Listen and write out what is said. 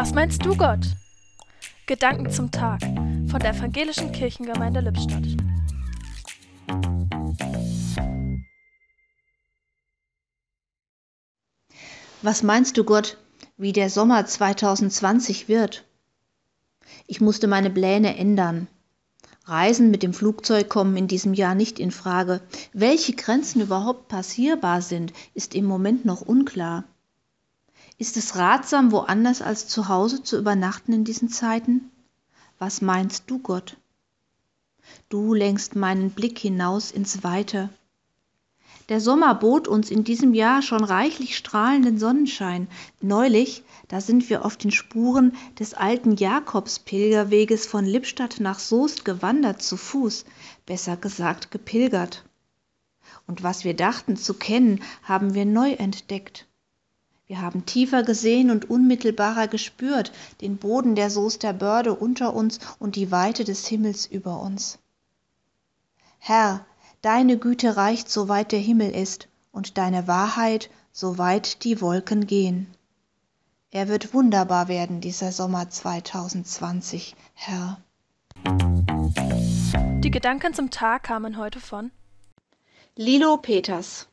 Was meinst du, Gott? Gedanken zum Tag von der Evangelischen Kirchengemeinde Lippstadt. Was meinst du, Gott, wie der Sommer 2020 wird? Ich musste meine Pläne ändern. Reisen mit dem Flugzeug kommen in diesem Jahr nicht in Frage. Welche Grenzen überhaupt passierbar sind, ist im Moment noch unklar. Ist es ratsam, woanders als zu Hause zu übernachten in diesen Zeiten? Was meinst du, Gott? Du lenkst meinen Blick hinaus ins Weite. Der Sommer bot uns in diesem Jahr schon reichlich strahlenden Sonnenschein. Neulich, da sind wir auf den Spuren des alten Jakobspilgerweges von Lippstadt nach Soest gewandert zu Fuß, besser gesagt gepilgert. Und was wir dachten zu kennen, haben wir neu entdeckt. Wir haben tiefer gesehen und unmittelbarer gespürt den Boden der Soester Börde unter uns und die Weite des Himmels über uns. Herr, deine Güte reicht, soweit der Himmel ist, und deine Wahrheit, soweit die Wolken gehen. Er wird wunderbar werden, dieser Sommer 2020, Herr. Die Gedanken zum Tag kamen heute von Lilo Peters